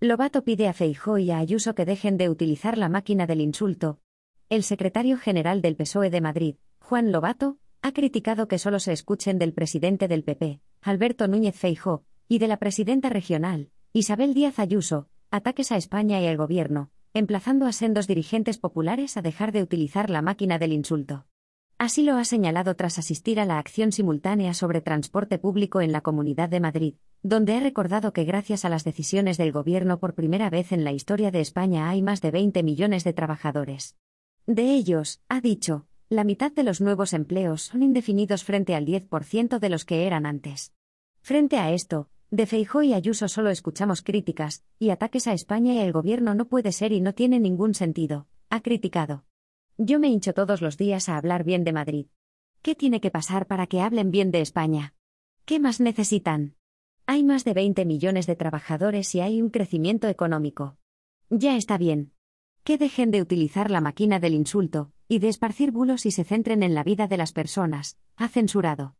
Lobato pide a Feijó y a Ayuso que dejen de utilizar la máquina del insulto. El secretario general del PSOE de Madrid, Juan Lobato, ha criticado que solo se escuchen del presidente del PP, Alberto Núñez Feijó, y de la presidenta regional, Isabel Díaz Ayuso, ataques a España y al gobierno, emplazando a sendos dirigentes populares a dejar de utilizar la máquina del insulto. Así lo ha señalado tras asistir a la acción simultánea sobre transporte público en la Comunidad de Madrid, donde ha recordado que gracias a las decisiones del Gobierno por primera vez en la historia de España hay más de 20 millones de trabajadores. De ellos, ha dicho, la mitad de los nuevos empleos son indefinidos frente al 10% de los que eran antes. Frente a esto, de Feijó y Ayuso solo escuchamos críticas, y ataques a España y el gobierno no puede ser y no tiene ningún sentido, ha criticado. Yo me hincho todos los días a hablar bien de Madrid. ¿Qué tiene que pasar para que hablen bien de España? ¿Qué más necesitan? Hay más de 20 millones de trabajadores y hay un crecimiento económico. Ya está bien. Que dejen de utilizar la máquina del insulto, y de esparcir bulos y se centren en la vida de las personas, ha censurado.